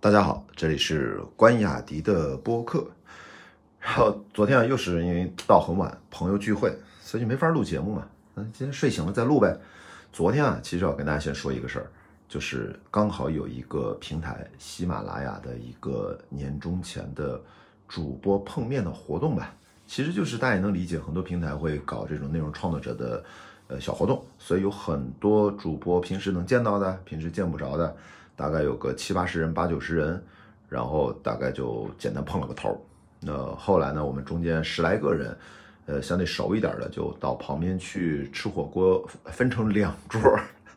大家好，这里是关雅迪的播客。然后昨天啊，又是因为到很晚，朋友聚会，所以就没法录节目嘛。嗯，今天睡醒了再录呗。昨天啊，其实要跟大家先说一个事儿，就是刚好有一个平台喜马拉雅的一个年终前的主播碰面的活动吧。其实就是大家也能理解，很多平台会搞这种内容创作者的呃小活动，所以有很多主播平时能见到的，平时见不着的，大概有个七八十人、八九十人，然后大概就简单碰了个头。那后来呢，我们中间十来个人，呃，相对熟一点的就到旁边去吃火锅，分成两桌，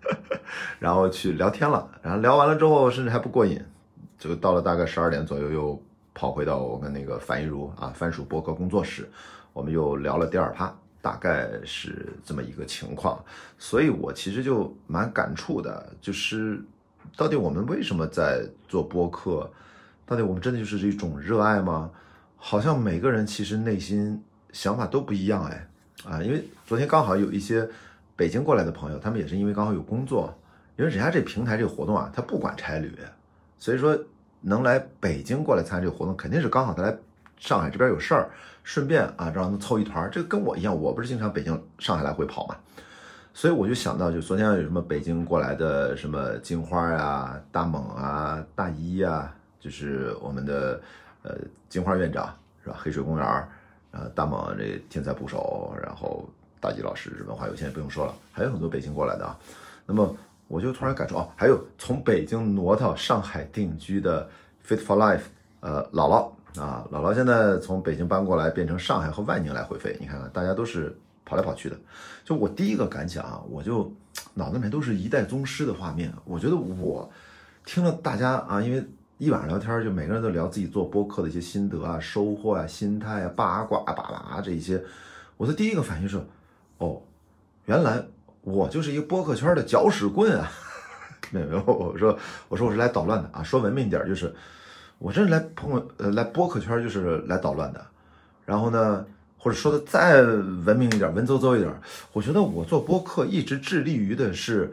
然后去聊天了。然后聊完了之后，甚至还不过瘾，就到了大概十二点左右，又跑回到我跟那个樊一茹啊番薯博客工作室，我们又聊了第二趴，大概是这么一个情况。所以我其实就蛮感触的，就是到底我们为什么在做播客？到底我们真的就是一种热爱吗？好像每个人其实内心想法都不一样哎，啊，因为昨天刚好有一些北京过来的朋友，他们也是因为刚好有工作，因为人家这平台这个活动啊，他不管差旅，所以说能来北京过来参加这个活动，肯定是刚好他来上海这边有事儿，顺便啊让他们凑一团。这个跟我一样，我不是经常北京、上海来回跑嘛，所以我就想到，就昨天有什么北京过来的什么金花呀、大猛啊、大一呀，就是我们的。呃，金花院长是吧？黑水公园儿，呃，大猛这天才捕手，然后大吉老师文化有限不用说了，还有很多北京过来的啊。那么我就突然感触哦，还有从北京挪到上海定居的 Fit for Life，呃，姥姥啊，姥姥现在从北京搬过来，变成上海和万宁来回飞。你看看，大家都是跑来跑去的。就我第一个感想啊，我就脑子里面都是一代宗师的画面。我觉得我听了大家啊，因为。一晚上聊天，就每个人都聊自己做播客的一些心得啊、收获啊、心态啊、八卦啊、巴拉这一些。我的第一个反应是，哦，原来我就是一个播客圈的搅屎棍啊！没有，我说我说我是来捣乱的啊！说文明一点，就是我这是来朋呃来播客圈就是来捣乱的。然后呢，或者说的再文明一点、文绉绉一点，我觉得我做播客一直致力于的是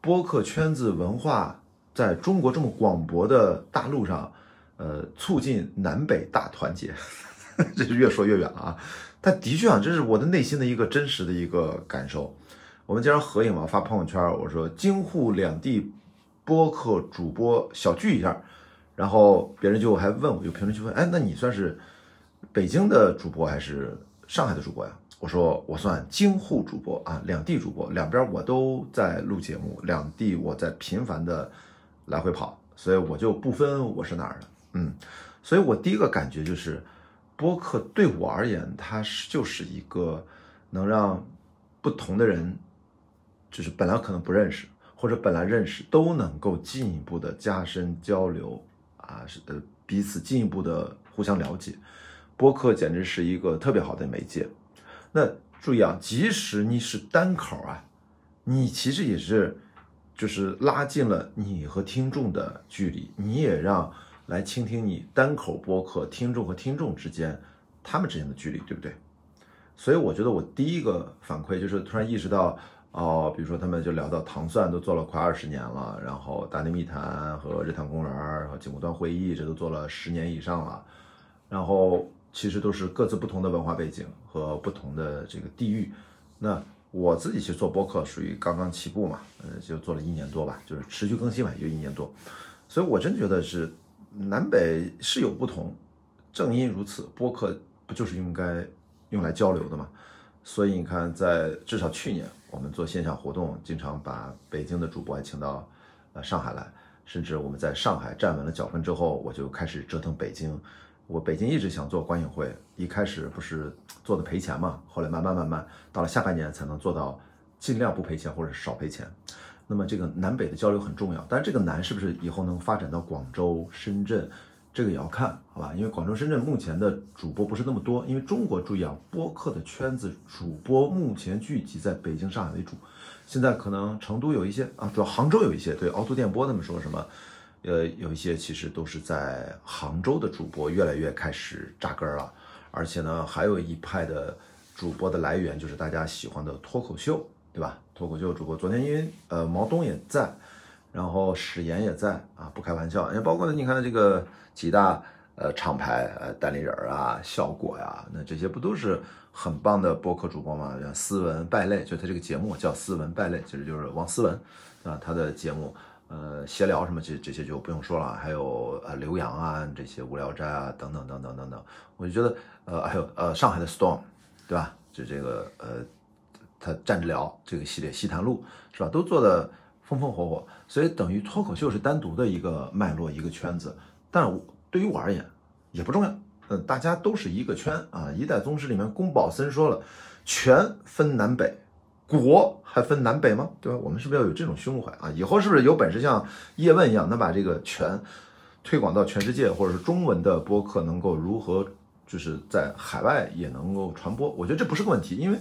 播客圈子文化。在中国这么广博的大陆上，呃，促进南北大团结，这是越说越远了啊！但的确啊，这是我的内心的一个真实的一个感受。我们经常合影嘛，发朋友圈，我说京沪两地播客主播小聚一下，然后别人就还问我，有评论区问，哎，那你算是北京的主播还是上海的主播呀？我说我算京沪主播啊，两地主播，两边我都在录节目，两地我在频繁的。来回跑，所以我就不分我是哪儿的，嗯，所以我第一个感觉就是，播客对我而言，它是就是一个能让不同的人，就是本来可能不认识或者本来认识，都能够进一步的加深交流啊，是呃彼此进一步的互相了解，播客简直是一个特别好的媒介。那注意啊，即使你是单口啊，你其实也是。就是拉近了你和听众的距离，你也让来倾听你单口播客听众和听众之间他们之间的距离，对不对？所以我觉得我第一个反馈就是突然意识到，哦，比如说他们就聊到糖蒜都做了快二十年了，然后大内密谈和日坛公园然后景谷端会议这都做了十年以上了，然后其实都是各自不同的文化背景和不同的这个地域，那。我自己去做播客，属于刚刚起步嘛，呃，就做了一年多吧，就是持续更新嘛，也就一年多，所以我真觉得是南北是有不同，正因如此，播客不就是应该用来交流的嘛？所以你看，在至少去年，我们做线下活动，经常把北京的主播还请到呃上海来，甚至我们在上海站稳了脚跟之后，我就开始折腾北京。我北京一直想做观影会，一开始不是做的赔钱嘛，后来慢慢慢慢到了下半年才能做到尽量不赔钱或者少赔钱。那么这个南北的交流很重要，但是这个南是不是以后能发展到广州、深圳，这个也要看好吧？因为广州、深圳目前的主播不是那么多，因为中国注意啊，播客的圈子主播目前聚集在北京、上海为主，现在可能成都有一些啊，主要杭州有一些，对，凹凸电波他们说什么？呃，有一些其实都是在杭州的主播越来越开始扎根了，而且呢，还有一派的主播的来源就是大家喜欢的脱口秀，对吧？脱口秀主播昨天因为呃毛东也在，然后史岩也在啊，不开玩笑，也包括你看这个几大呃厂牌呃代理人啊，效果呀，那这些不都是很棒的播客主播吗？像斯文败类，就他这个节目叫斯文败类，其实就是王思文啊，他的节目。呃，闲聊什么这这些就不用说了，还有呃刘洋啊这些无聊斋啊等等等等等等，我就觉得呃还有呃上海的 Storm，对吧？就这个呃他站着聊这个系列西谈录是吧？都做的风风火火，所以等于脱口秀是单独的一个脉络一个圈子，但对于我而言也不重要，嗯，大家都是一个圈啊。一代宗师里面宫保森说了，权分南北。国还分南北吗？对吧？我们是不是要有这种胸怀啊？以后是不是有本事像叶问一样，能把这个全推广到全世界，或者是中文的播客能够如何就是在海外也能够传播？我觉得这不是个问题，因为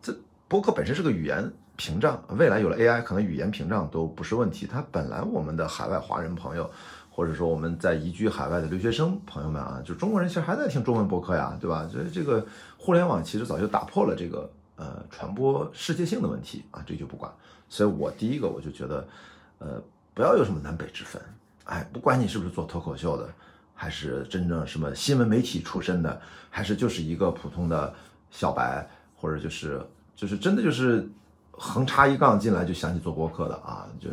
这播客本身是个语言屏障，未来有了 AI，可能语言屏障都不是问题。它本来我们的海外华人朋友，或者说我们在移居海外的留学生朋友们啊，就中国人其实还在听中文播客呀，对吧？所以这个互联网其实早就打破了这个。呃，传播世界性的问题啊，这就不管。所以我第一个我就觉得，呃，不要有什么南北之分。哎，不管你是不是做脱口秀的，还是真正什么新闻媒体出身的，还是就是一个普通的小白，或者就是就是真的就是横插一杠进来就想起做播客的啊，就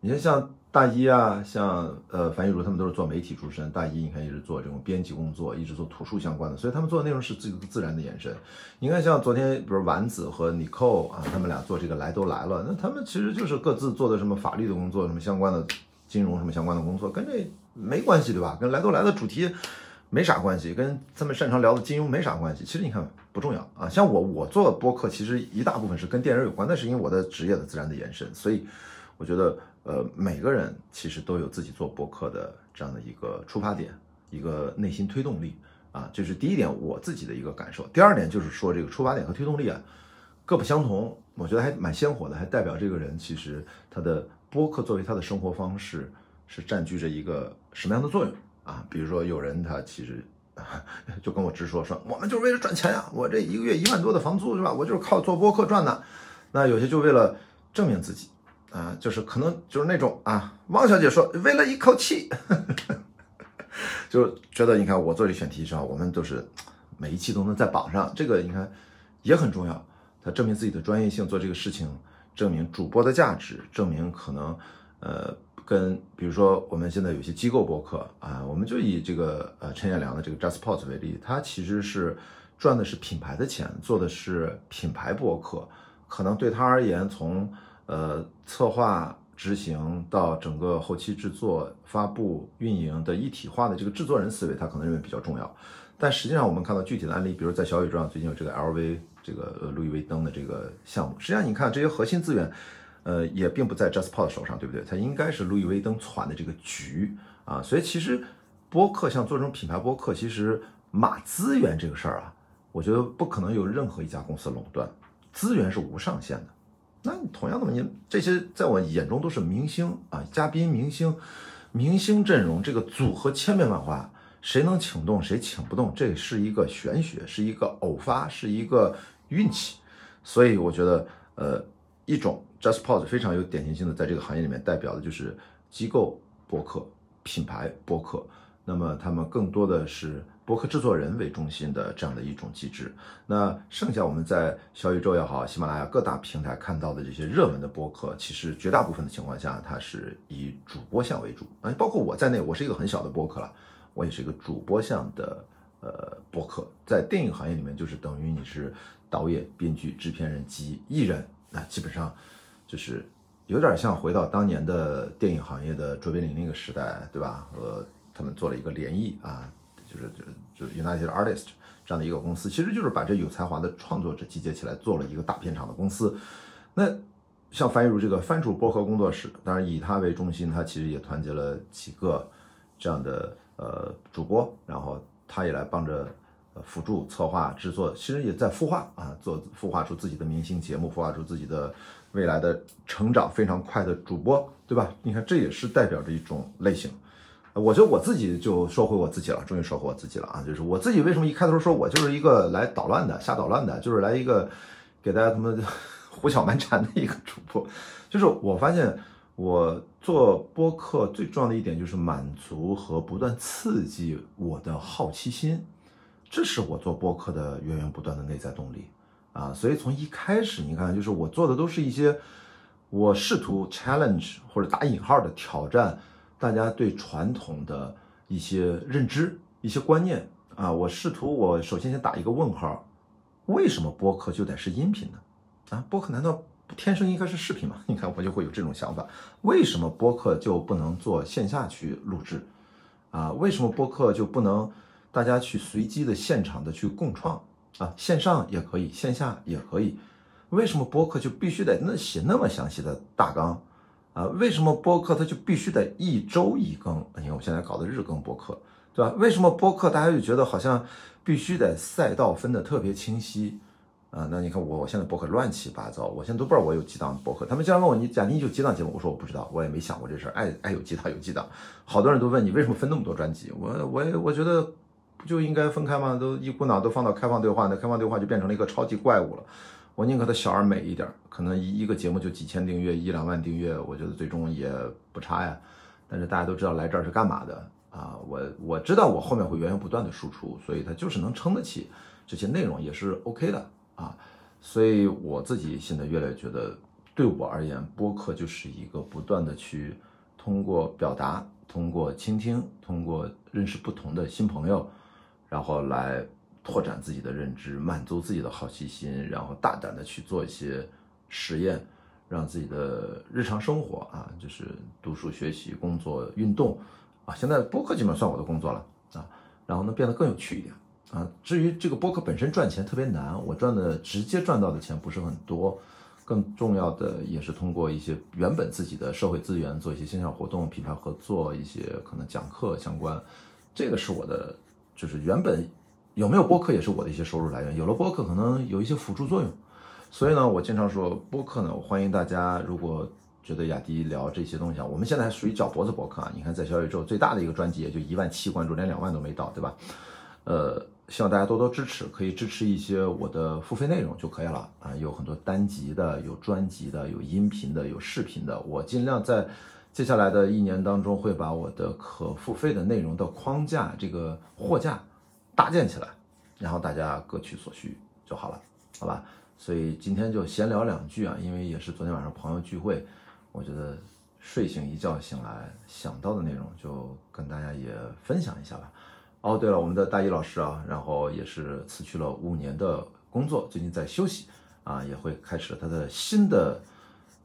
你看像。大一啊，像呃樊玉茹他们都是做媒体出身。大一你看一直做这种编辑工作，一直做图书相关的，所以他们做的内容是自自然的延伸。你看像昨天，比如丸子和尼寇啊，他们俩做这个来都来了，那他们其实就是各自做的什么法律的工作，什么相关的金融什么相关的工作，跟这没关系对吧？跟来都来的主题没啥关系，跟他们擅长聊的金融没啥关系。其实你看不重要啊。像我我做播客，其实一大部分是跟电影有关，那是因为我的职业的自然的延伸，所以我觉得。呃，每个人其实都有自己做博客的这样的一个出发点，一个内心推动力啊，这是第一点我自己的一个感受。第二点就是说，这个出发点和推动力啊各不相同，我觉得还蛮鲜活的，还代表这个人其实他的播客作为他的生活方式是占据着一个什么样的作用啊？比如说有人他其实 就跟我直说说，我们就是为了赚钱呀，我这一个月一万多的房租是吧？我就是靠做播客赚的。那有些就为了证明自己。啊，就是可能就是那种啊，汪小姐说为了一口气，就觉得你看我做这选题上，我们都是每一期都能在榜上，这个你看也很重要。他证明自己的专业性，做这个事情，证明主播的价值，证明可能呃跟比如说我们现在有些机构播客啊，我们就以这个呃陈彦良的这个 JustPod 为例，他其实是赚的是品牌的钱，做的是品牌播客，可能对他而言从。呃，策划、执行到整个后期制作、发布、运营的一体化的这个制作人思维，他可能认为比较重要。但实际上，我们看到具体的案例，比如在小宇宙上，最近有这个 LV 这个呃路易威登的这个项目。实际上，你看这些核心资源，呃，也并不在 JustPod 手上，对不对？它应该是路易威登攒的这个局啊。所以，其实播客像做这种品牌播客，其实码资源这个事儿啊，我觉得不可能有任何一家公司垄断，资源是无上限的。那同样的，你这些在我眼中都是明星啊，嘉宾、明星、明星阵容，这个组合千变万化，谁能请动，谁请不动，这是一个玄学，是一个偶发，是一个运气。所以我觉得，呃，一种 JustPod 非常有典型性的，在这个行业里面代表的就是机构播客、品牌播客，那么他们更多的是。博客制作人为中心的这样的一种机制，那剩下我们在小宇宙也好，喜马拉雅各大平台看到的这些热门的博客，其实绝大部分的情况下，它是以主播向为主啊，包括我在内，我是一个很小的博客了，我也是一个主播向的呃博客，在电影行业里面，就是等于你是导演、编剧、制片人及艺人，那基本上就是有点像回到当年的电影行业的卓别林那个时代，对吧？和他们做了一个联谊啊。就是就就 United Artists 这样的一个公司，其实就是把这有才华的创作者集结起来，做了一个大片场的公司。那像樊玉茹这个番薯播客工作室，当然以他为中心，他其实也团结了几个这样的呃主播，然后他也来帮着辅助策划制作，其实也在孵化啊，做孵化出自己的明星节目，孵化出自己的未来的成长非常快的主播，对吧？你看这也是代表着一种类型。我觉得我自己就说回我自己了，终于说回我自己了啊！就是我自己为什么一开头说我就是一个来捣乱的、瞎捣乱的，就是来一个给大家他妈 胡搅蛮缠的一个主播。就是我发现我做播客最重要的一点就是满足和不断刺激我的好奇心，这是我做播客的源源不断的内在动力啊。所以从一开始，你看，就是我做的都是一些我试图 challenge 或者打引号的挑战大家对传统的一些认知、一些观念啊。我试图，我首先先打一个问号：为什么播客就得是音频呢？啊，播客难道？天生应该是视频吗？你看我就会有这种想法，为什么播客就不能做线下去录制啊？为什么播客就不能大家去随机的现场的去共创啊？线上也可以，线下也可以。为什么播客就必须得那写那么详细的大纲啊？为什么播客它就必须得一周一更？你看我现在搞的日更播客，对吧？为什么播客大家就觉得好像必须得赛道分得特别清晰？啊，那你看我，我现在博客乱七八糟，我现在都不知道我有几档博客。他们经常问我，你贾你有几档节目？我说我不知道，我也没想过这事儿。爱爱有几档有几档，好多人都问你为什么分那么多专辑？我我也我觉得不就应该分开吗？都一股脑都放到开放对话，那开放对话就变成了一个超级怪物了。我宁可它小而美一点，可能一一个节目就几千订阅，一两万订阅，我觉得最终也不差呀。但是大家都知道来这儿是干嘛的啊？我我知道我后面会源源不断的输出，所以它就是能撑得起这些内容，也是 OK 的。啊，所以我自己现在越来越觉得，对我而言，播客就是一个不断的去通过表达、通过倾听、通过认识不同的新朋友，然后来拓展自己的认知，满足自己的好奇心，然后大胆的去做一些实验，让自己的日常生活啊，就是读书、学习、工作、运动啊，现在播客基本上算我的工作了啊，然后呢变得更有趣一点。啊，至于这个播客本身赚钱特别难，我赚的直接赚到的钱不是很多，更重要的也是通过一些原本自己的社会资源做一些线下活动、品牌合作，一些可能讲课相关，这个是我的，就是原本有没有播客也是我的一些收入来源，有了播客可能有一些辅助作用，所以呢，我经常说播客呢，我欢迎大家如果觉得雅迪聊这些东西啊，我们现在还属于脚脖子播客啊，你看在小宇宙最大的一个专辑也就一万七关注，连两万都没到，对吧？呃。希望大家多多支持，可以支持一些我的付费内容就可以了啊，有很多单集的，有专辑的，有音频的，有视频的。我尽量在接下来的一年当中，会把我的可付费的内容的框架、这个货架搭建起来，然后大家各取所需就好了，好吧？所以今天就闲聊两句啊，因为也是昨天晚上朋友聚会，我觉得睡醒一觉醒来想到的内容，就跟大家也分享一下吧。哦，对了，我们的大一老师啊，然后也是辞去了五年的工作，最近在休息啊，也会开始他的新的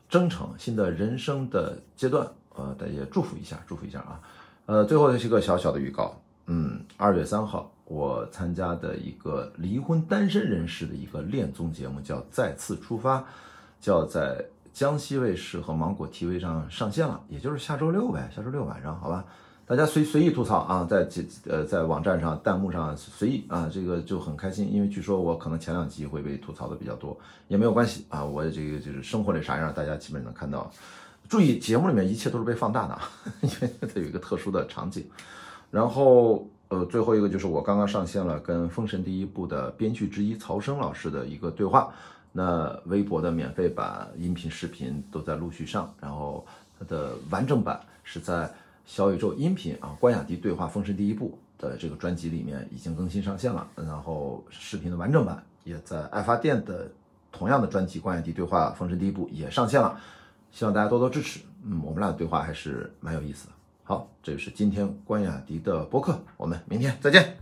征程、新的人生的阶段，呃，大家祝福一下，祝福一下啊。呃，最后是个小小的预告，嗯，二月三号我参加的一个离婚单身人士的一个恋综节目叫《再次出发》，叫在江西卫视和芒果 TV 上上线了，也就是下周六呗，下周六晚上，好吧。大家随随意吐槽啊，在这呃在网站上弹幕上随意啊，这个就很开心，因为据说我可能前两集会被吐槽的比较多，也没有关系啊，我这个就是生活里啥样，大家基本能看到。注意节目里面一切都是被放大的，因为它有一个特殊的场景。然后呃最后一个就是我刚刚上线了跟《封神第一部》的编剧之一曹生老师的一个对话，那微博的免费版、音频、视频都在陆续上，然后它的完整版是在。小宇宙音频啊，关雅迪对话《封神第一部》的这个专辑里面已经更新上线了，然后视频的完整版也在爱发电的同样的专辑《关雅迪对话《封神第一部》也上线了，希望大家多多支持。嗯，我们俩的对话还是蛮有意思的。好，这是今天关雅迪的播客，我们明天再见。